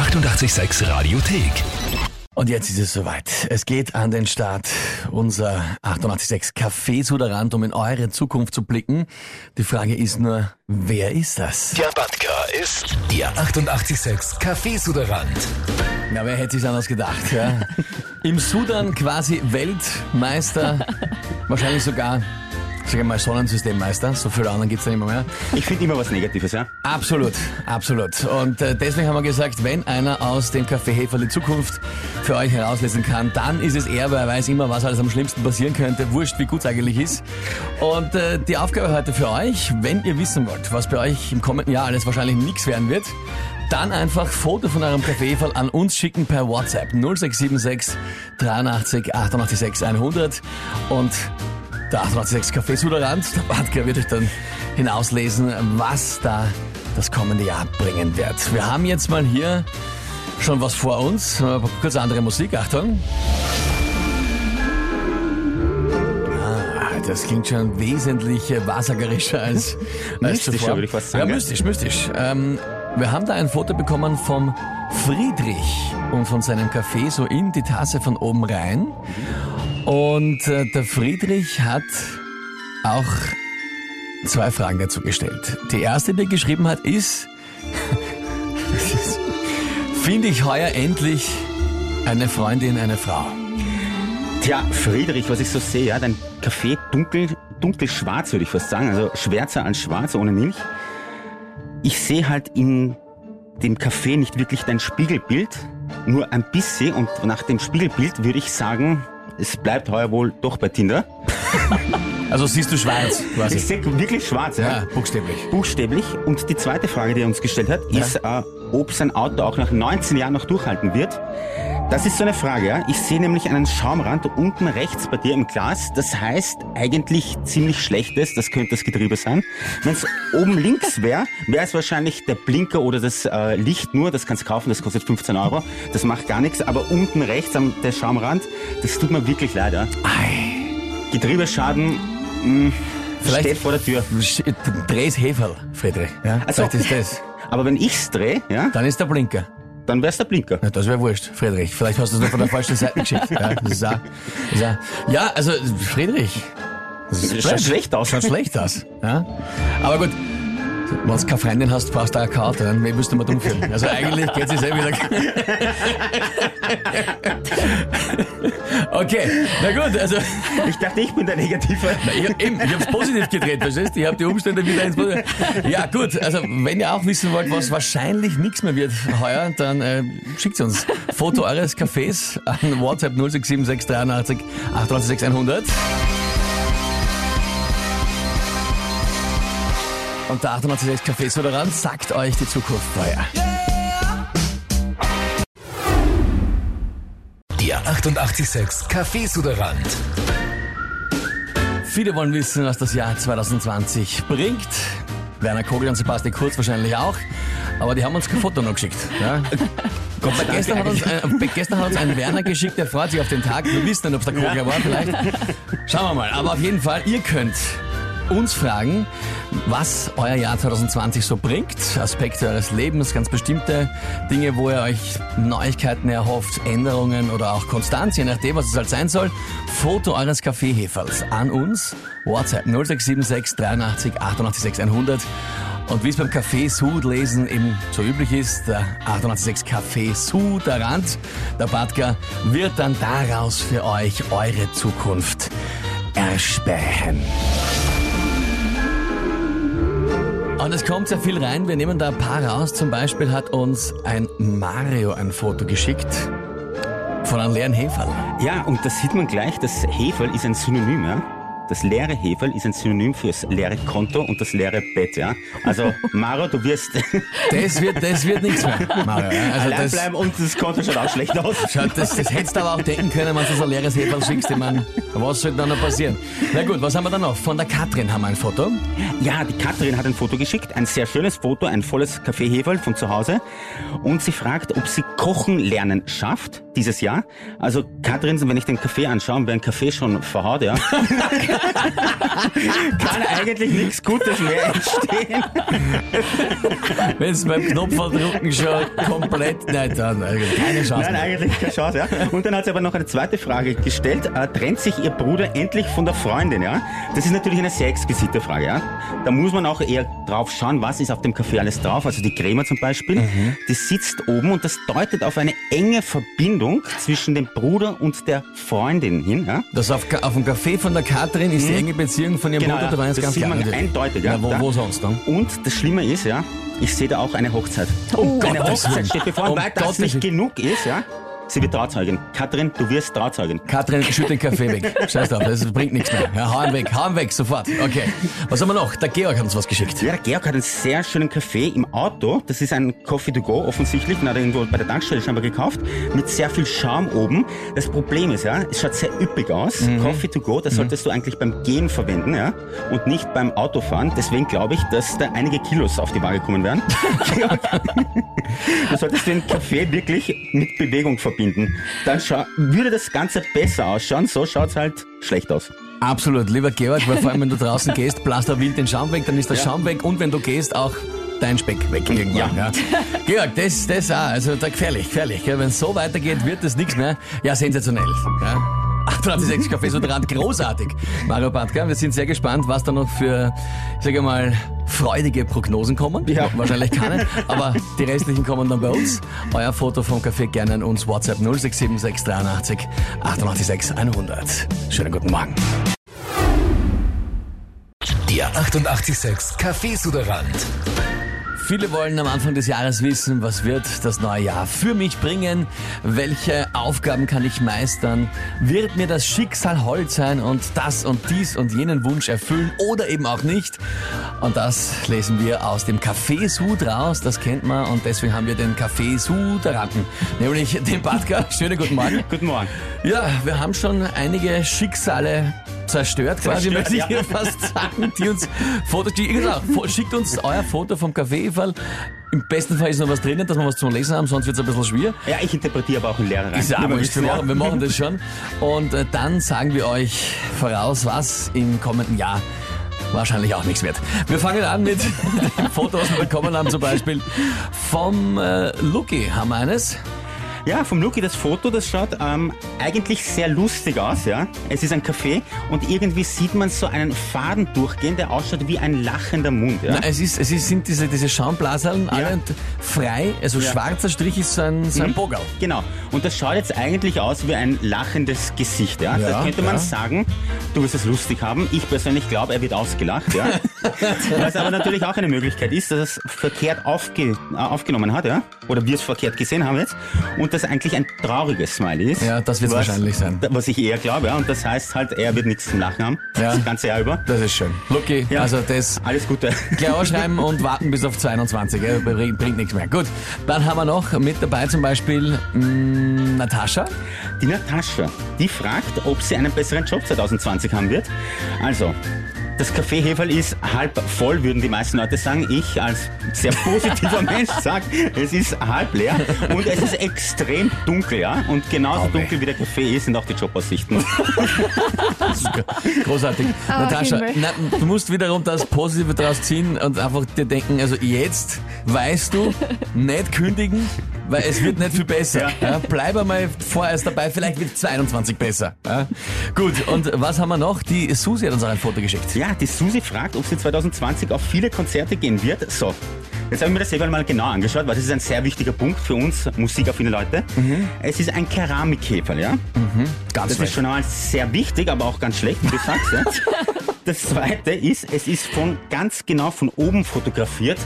886 Radiothek. Und jetzt ist es soweit. Es geht an den Start. Unser 886 Café-Suderant, um in eure Zukunft zu blicken. Die Frage ist nur, wer ist das? Der Batka ist Ihr 886 Kaffeesuderant. Na, wer hätte sich anders gedacht, ja? Im Sudan quasi Weltmeister, wahrscheinlich sogar, sag ich mal, Sonnensystemmeister. So viele anderen gibt's da nicht mehr. mehr. Ich finde immer was Negatives, ja? Absolut, absolut. Und äh, deswegen haben wir gesagt, wenn einer aus dem Café Hefer die Zukunft für euch herauslesen kann, dann ist es er, weil er weiß immer, was alles am schlimmsten passieren könnte. Wurscht, wie gut es eigentlich ist. Und äh, die Aufgabe heute für euch, wenn ihr wissen wollt, was bei euch im kommenden Jahr alles wahrscheinlich nichts werden wird, dann einfach Foto von eurem Kaffeefall an uns schicken per WhatsApp 0676 83 886 100 und der 886 Café Suderant, der Badger wird euch dann hinauslesen, was da das kommende Jahr bringen wird. Wir haben jetzt mal hier schon was vor uns. Kurz andere Musik, Achtung. Ah, das klingt schon wesentlich wahrsagerischer als, als zuvor. würde ich fast sagen, Ja, mystisch, mystisch. Ähm, wir haben da ein Foto bekommen vom Friedrich und von seinem Café so in die Tasse von oben rein. Und äh, der Friedrich hat auch zwei Fragen dazu gestellt. Die erste, die er geschrieben hat, ist, finde ich heuer endlich eine Freundin, eine Frau. Tja, Friedrich, was ich so sehe, ja, dein Kaffee dunkel, dunkelschwarz, würde ich fast sagen, also schwärzer als schwarz, ohne Milch. Ich sehe halt in dem Kaffee nicht wirklich dein Spiegelbild, nur ein bisschen und nach dem Spiegelbild würde ich sagen, es bleibt heuer wohl doch bei Tinder. Also siehst du schwarz Ich quasi. sehe wirklich schwarz, ja. Ja, buchstäblich. Buchstäblich. Und die zweite Frage, die er uns gestellt hat, ist, äh, ob sein Auto auch nach 19 Jahren noch durchhalten wird. Das ist so eine Frage, ja. Ich sehe nämlich einen Schaumrand unten rechts bei dir im Glas. Das heißt eigentlich ziemlich schlechtes. Das könnte das Getriebe sein. Wenn es oben links wäre, wäre es wahrscheinlich der Blinker oder das äh, Licht nur. Das kannst du kaufen, das kostet 15 Euro. Das macht gar nichts. Aber unten rechts am der Schaumrand, das tut mir wirklich leid, ja. Ei. Getriebeschaden mh, Vielleicht- steht vor der Tür. Dreh's Heferl, Friedrich. Ja, Also- vielleicht ist das. Aber wenn ich's drehe, ja, Dann ist der Blinker. Dann wär's der Blinker. Ja, das wäre wurscht, Friedrich. Vielleicht hast du es nur von der falschen Seite geschickt. Ja, ist auch, ja also Friedrich. Das Schaut schlecht aus. Schaut schlecht aus. Ja? Aber gut, wenn du keine Freundin hast, brauchst du auch keine Auto. Dann müsste man dumm fühlen. Also eigentlich geht es eh wieder. Okay, na gut, also Ich dachte, ich bin der Negative. ich, hab eben, ich hab's positiv gedreht, verstehst du? Ich habe die Umstände wieder ins Positive. Ja gut, also wenn ihr auch wissen wollt, was wahrscheinlich nichts mehr wird heuer, dann äh, schickt uns Foto eures Cafés an WhatsApp 067683 886 100. Und der 886 Cafés Moderant sagt euch die Zukunft vorher. Ihr 886 Kaffeesuderant. Viele wollen wissen, was das Jahr 2020 bringt. Werner Kogel und Sebastian Kurz wahrscheinlich auch. Aber die haben uns kein Foto noch geschickt. Ja? Gott, sei Dank, gestern, hat uns ein, gestern hat uns ein Werner geschickt, der freut sich auf den Tag. Wir wissen nicht, ob es der Kogler war vielleicht. Schauen wir mal. Aber auf jeden Fall, ihr könnt uns fragen, was euer Jahr 2020 so bringt. Aspekte eures Lebens, ganz bestimmte Dinge, wo ihr euch Neuigkeiten erhofft, Änderungen oder auch Konstanz, je nachdem, was es halt sein soll. Foto eures Kaffeehefers an uns. WhatsApp 0676 83 88 100. Und wie es beim Café Sud lesen eben so üblich ist, der 886 Café Suderant, der Badger, wird dann daraus für euch eure Zukunft erspähen. Und es kommt sehr viel rein. Wir nehmen da ein paar raus. Zum Beispiel hat uns ein Mario ein Foto geschickt von einem leeren Heferl. Ja, und das sieht man gleich, das Heferl ist ein Synonym, ja. Das leere Heferl ist ein Synonym fürs leere Konto und das leere Bett, ja. Also, Maro, du wirst Das wird, das wird nichts mehr, Mario. ja. Also allein das, bleiben und das Konto schaut auch schlecht aus. Schaut, das, das hättest du aber auch denken können, wenn du so ein leeres Heferl schickst. Ich mein, was soll dann noch passieren? Na gut, was haben wir da noch? Von der Katrin haben wir ein Foto. Ja, die Katharin hat ein Foto geschickt, ein sehr schönes Foto, ein volles Kaffeeheferl von zu Hause. Und sie fragt, ob sie Kochen lernen schafft dieses Jahr. Also Katharin, wenn ich den Kaffee anschaue, wäre ein Kaffee schon verhaut, ja. Kann eigentlich nichts Gutes mehr entstehen. Wenn es beim Knopfdrucken schon komplett nicht dann, keine Chance. Nein, mehr. eigentlich keine Chance, ja. Und dann hat sie aber noch eine zweite Frage gestellt. Äh, trennt sich ihr Bruder endlich von der Freundin, ja? Das ist natürlich eine sehr exquisite Frage, ja. Da muss man auch eher drauf schauen, was ist auf dem Kaffee alles drauf. Also die Crema zum Beispiel, die sitzt oben und das deutet auf eine enge Verbindung zwischen dem Bruder und der Freundin hin, ja. Das auf, auf dem Café von der Katrin ist die enge Beziehung von ihrem Genau, Bruder, ja. da war jetzt Das ganz sieht klar. man natürlich. eindeutig, ja. Ja, wo, wo sonst dann? Und das Schlimme ist, ja, ich sehe da auch eine Hochzeit. Oh, eine Gottes Willen. Hochzeit steht bevor, und weil das Gottes nicht genug ist, ja, sie wird Trauzeugin. Katrin, du wirst Trauzeugin. Katrin, schütt den Kaffee weg. Scheiß drauf, das bringt nichts mehr. Ja, hau ihn weg, hau ihn weg, sofort. Okay. Was haben wir noch? Der Georg hat uns was geschickt. Ja, der Georg hat einen sehr schönen Kaffee im Auto. Das ist ein Coffee to go offensichtlich. Den hat er irgendwo bei der Tankstelle scheinbar gekauft. Mit sehr viel Schaum oben. Das Problem ist, ja, es schaut sehr üppig aus. Mhm. Coffee to go, das solltest du eigentlich beim Gehen verwenden, ja. Und nicht beim Autofahren. Deswegen glaube ich, dass da einige Kilos auf die Waage kommen werden. Georg, du solltest den Kaffee wirklich mit Bewegung verbinden. Dann schau, würde das Ganze besser ausschauen. So schaut's halt schlecht aus. Absolut, lieber Georg, weil vor allem, wenn du draußen gehst, blasst er wild den Schaum weg, dann ist der Ja. Schaum weg und wenn du gehst, auch dein Speck weg irgendwann. Ja. Georg, das, das auch, also da gefährlich, gefährlich. Wenn es so weitergeht, wird das nichts mehr. Ja, sensationell. Ja. 886 Café Sodrand, großartig. Mario Bartka, wir sind sehr gespannt, was da noch für, ich sage mal, freudige Prognosen kommen. Ja. Wahrscheinlich keine, aber die restlichen kommen dann bei uns. Euer Foto vom Café gerne an uns, WhatsApp 0676 886 100. Schönen guten Morgen. Der 886 Kaffeesuderand. Viele wollen am Anfang des Jahres wissen, was wird das neue Jahr für mich bringen? Welche Aufgaben kann ich meistern? Wird mir das Schicksal hold sein und das und dies und jenen Wunsch erfüllen oder eben auch nicht? Und das lesen wir aus dem Café Sud raus, das kennt man und deswegen haben wir den Café Suderanten, nämlich den Badger. Schönen guten Morgen. Guten Morgen. Ja, wir haben schon einige Schicksale zerstört, quasi, möchte ich ja. hier fast sagen, die uns Fotos, die, genau, schickt uns euer Foto vom Kaffeeefall. Im besten Fall ist noch was drinnen, dass wir was zum Lesen haben, sonst wird es ein bisschen schwer. Ja, ich interpretiere aber auch einen Lehrer rein. Ist auch wir wir machen, wir machen das schon. Und äh, dann sagen wir euch voraus, was im kommenden Jahr wahrscheinlich auch nichts wird. Wir fangen an mit dem Foto, was wir bekommen haben, zum Beispiel vom äh, Lucky haben wir eines. Ja, vom Luki das Foto, das schaut ähm, eigentlich sehr lustig aus, ja. Es ist ein Café und irgendwie sieht man so einen Faden durchgehen, der ausschaut wie ein lachender Mund, ja. Na, es ist, es ist, sind diese, diese Schaumblaseln alle frei, also Ja. schwarzer Strich ist so ein, so ein Bogal. Genau. Und das schaut jetzt eigentlich aus wie ein lachendes Gesicht, ja. Ja, da könnte man ja. sagen, du wirst es lustig haben. Ich persönlich glaube, er wird ausgelacht, ja. Was aber natürlich auch eine Möglichkeit ist, dass er es verkehrt aufge, äh, aufgenommen hat, ja. Oder wir es verkehrt gesehen haben jetzt. Und das eigentlich ein trauriges Smiley ist. Ja, das wird's Was- wahrscheinlich sein. Was ich eher glaube, ja. Und das heißt halt, er wird nichts zum Lachen haben. Ja. Das ganze Jahr über. Das ist schön. Lucky, Ja. also das Alles Gute. gleich ausschreiben und warten bis auf 22, gell? bringt, bringt nichts mehr. Gut, dann haben wir noch mit dabei zum Beispiel mh, Natascha. Die Natascha, die fragt, ob sie einen besseren Job 2020 haben wird. Also, das Café Heferl ist halb voll, würden die meisten Leute sagen. Ich als sehr positiver Mensch sage, es ist halb leer und es ist extrem dunkel, ja. Und genauso Okay. dunkel wie der Café ist, sind auch die Jobaussichten. Großartig. Ah, Natascha, na, du musst wiederum das Positive daraus ziehen und einfach dir denken, also jetzt weißt du, nicht kündigen, weil es wird nicht viel besser. Ja. bleib einmal vorerst dabei, vielleicht wird 22 besser. Ja. Gut, und was haben wir noch? Die Susi hat uns auch ein Foto geschickt. Ja, die Susi fragt, ob sie 2020 auf viele Konzerte gehen wird. So. Jetzt habe ich mir das Heferl mal genau angeschaut, weil das ist ein sehr wichtiger Punkt für uns musikaffine Leute. Es ist ein Keramikheferl, ja? Ganz Das ist schon einmal sehr wichtig, aber auch ganz schlecht, wie du sagst. Ja? Das zweite ist, es ist von ganz genau von oben fotografiert,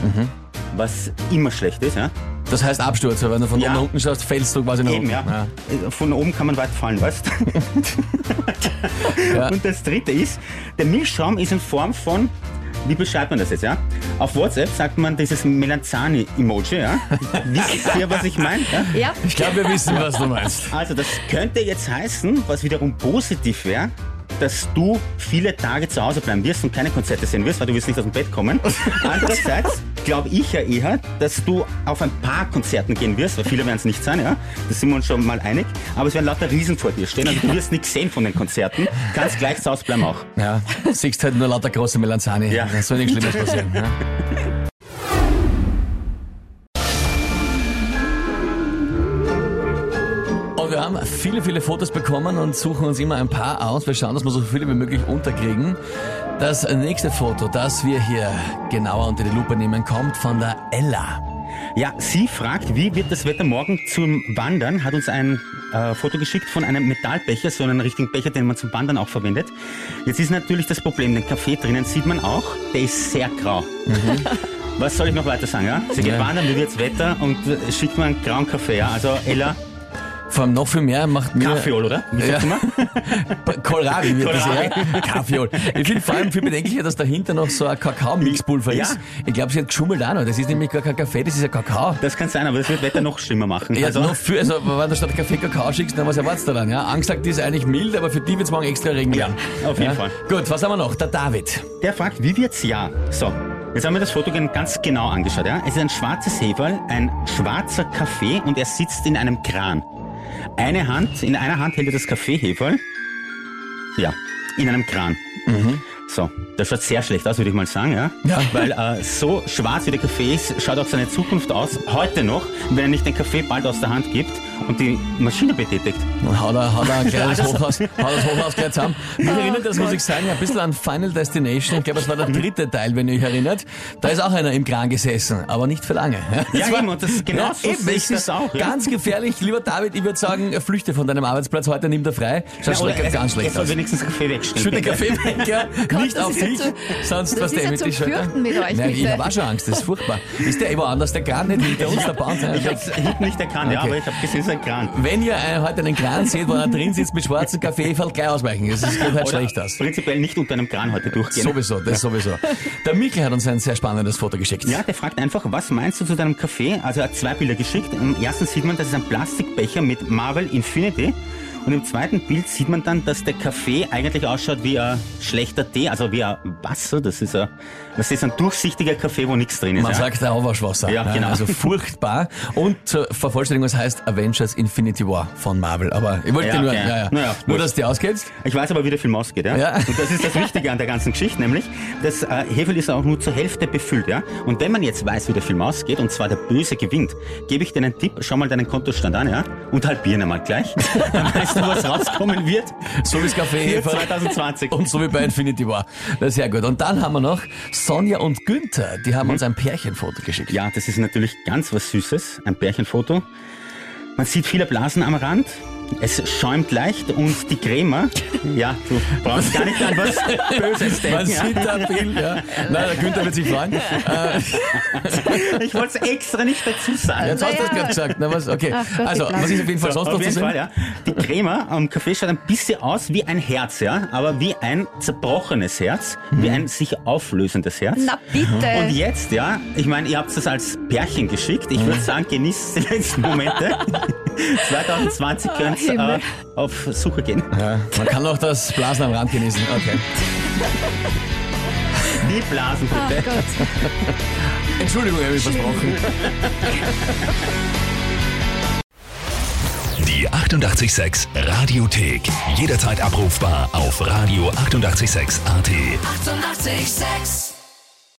was immer schlecht ist. Ja? Das heißt Absturz, weil wenn du von Ja. oben nach unten schaust, fällst du quasi nach Eben, unten. ja. Von oben kann man weit fallen, weißt Ja. Und das dritte ist, der Milchschaum ist in Form von, wie beschreibt man das jetzt, ja? Auf WhatsApp sagt man dieses Melanzani-Emoji, ja? Wisst ihr, was ich meine? Ja? Ja, Ich glaube, wir wissen, was du meinst. Also das könnte jetzt heißen, was wiederum positiv wäre, dass du viele Tage zu Hause bleiben wirst und keine Konzerte sehen wirst, weil du wirst nicht aus dem Bett kommen. Andererseits glaube ich ja eher, dass du auf ein paar Konzerten gehen wirst, weil viele werden es nicht sein, ja. Da sind wir uns schon mal einig. Aber es werden lauter Riesen vor dir stehen. Also du wirst nichts sehen von den Konzerten. Kannst gleich zu Hause bleiben auch. Ja, siehst halt nur lauter große Melanzani. Ja. Da soll nichts Schlimmes passieren. Ja. Und wir haben viele, viele Fotos bekommen und suchen uns immer ein paar aus. Wir schauen, dass wir so viele wie möglich unterkriegen. Das nächste Foto, das wir hier genauer unter die Lupe nehmen, kommt von der Ella. Ja, sie fragt, wie wird das Wetter morgen zum Wandern? Hat uns ein äh, Foto geschickt von einem Metallbecher, so einen richtigen Becher, den man zum Wandern auch verwendet. Jetzt ist natürlich das Problem, den Kaffee drinnen sieht man auch, der ist sehr grau. Was soll ich noch weiter sagen? Ja? Sie geht Ja. wandern, wie wird's Wetter und äh, schickt mir einen grauen Kaffee. Ja? Also Ella, Vor allem noch viel mehr macht mir... Kaffeeol, oder? Wie Ja. Kohlrabi wird das eher. Kaffeeol. Ich finde vor allem viel bedenklicher, dass dahinter noch so ein Kakao-Mixpulver Ja. ist. Ich glaube, sie hat geschummelt auch noch. Das ist nämlich gar kein Kaffee, das ist ein Kakao. Das kann sein, aber das wird Wetter noch schlimmer machen. Ja, also, noch für, also, wenn du statt Kaffee Kakao schickst, dann was erwartest du dann? Ja? Angesagt ist eigentlich mild, aber für die wird's morgen extra Regen. Ja, auf jeden Fall. Gut, was haben wir noch? Der David. Der fragt, wie wird's ja? So, jetzt haben wir das Foto ganz genau angeschaut. Ja? Es ist ein schwarzes Heferl, ein schwarzer Kaffee und er sitzt in einem Kran. Eine Hand, in einer Hand hält er das Kaffeeheferl. Ja, in einem Kran. So, das schaut sehr schlecht aus, würde ich mal sagen, ja. Ja. Weil äh, so schwarz wie der Kaffee ist, schaut auch seine Zukunft aus, heute noch, wenn er nicht den Kaffee bald aus der Hand gibt und die Maschine betätigt. Und Haut er, haut er ein kleines Also- Hochhaus, haut das Hochhaus gleich zusammen. Mich erinnert das, muss ich sagen, ein bisschen an Final Destination. Ich glaube, es war der dritte Teil, wenn ihr euch erinnert. Da ist auch einer im Kran gesessen, aber nicht für lange. Ja, Das war- eben, und das, genau so eben, sehe ich das ist auch. Ja. Ganz gefährlich. Lieber David, ich würde sagen, flüchte von deinem Arbeitsplatz heute, nimm dir frei. Schaut Ja, schlecht, ganz schlecht soll aus. wenigstens Kaffee wegstellen. Schütte Kaffee weg, ja. Nicht auf ja dich, sonst was der ja mit die Schulter. Fürchten mit euch, Nein, ich bitte. habe auch schon Angst, das ist furchtbar. Ist der woanders, der Kran nicht hinter uns, der Bahn? Ich hab's hinten nicht erkannt, ja, Okay. aber ich habe gesehen, es ist ein Kran. Wenn ihr äh, heute einen Kran seht, wo er drin sitzt mit schwarzem Kaffee, fällt gleich ausweichen. Das ist- geht halt Oder schlecht aus. Prinzipiell nicht unter einem Kran heute durchgehen. Sowieso, das sowieso. Der Mikkel hat uns ein sehr spannendes Foto geschickt. Ja, der fragt einfach, was meinst du zu deinem Kaffee? Also er hat zwei Bilder geschickt. Im ersten sieht man, das ist ein Plastikbecher mit Marvel Infinity. Und im zweiten Bild sieht man dann, dass der Kaffee eigentlich ausschaut wie ein schlechter Tee, also wie ein Wasser. Das ist ein, das ist ein durchsichtiger Kaffee, wo nichts drin ist. Man ja. sagt Auwaschwasser. Ja, genau. Also furchtbar. Und zur Vervollständigung, es heißt Avengers Infinity War von Marvel. Aber ich wollte Ja, nur, okay. ja, ja. Naja, nur, dass du auskennst. Ich weiß aber, wie der Film ausgeht, ja? Ja. Und das ist das Wichtige an der ganzen Geschichte, nämlich, das äh, Hefe ist auch nur zur Hälfte befüllt, ja? Und wenn man jetzt weiß, wie der Film ausgeht, und zwar der Böse gewinnt, gebe ich dir einen Tipp, schau mal deinen Kontostand an, ja? Und halbieren einmal gleich. Weißt du, was rauskommen wird. So wie Für 2020. Und so wie bei Infinity War. Das ist sehr gut. Und dann haben wir noch Sonja und Günther. Die haben uns ein Pärchenfoto geschickt. Ja, das ist natürlich ganz was Süßes, ein Pärchenfoto. Man sieht viele Blasen am Rand. Es schäumt leicht und die Crema, ja, du brauchst gar nicht an was Böses Man denken. sieht da viel, ja. Nein, der Günther wird sich freuen. Ich wollte es extra nicht dazu sagen. jetzt hast du das Naja. gerade gesagt. Na, was, okay. Gott, Also, die was ist auf jeden Fall So, sonst noch auf zu jeden sehen? Fall, ja. Die Crema am Kaffee schaut ein bisschen aus wie ein Herz, ja, aber wie ein zerbrochenes Herz, wie ein sich auflösendes Herz. Na bitte. Und jetzt, ja, ich meine, ihr habt das als Pärchen geschickt. Ich würde sagen, genießt die letzten Momente. 2020 könnt ihr äh, auf Suche gehen. Ja, man kann auch das Blasen am Rand genießen. Okay. Die Blasen Ach bitte. Gott. Entschuldigung, habe ich versprochen. Die 886 Radiothek. Jederzeit abrufbar auf radio886.at. 886! 886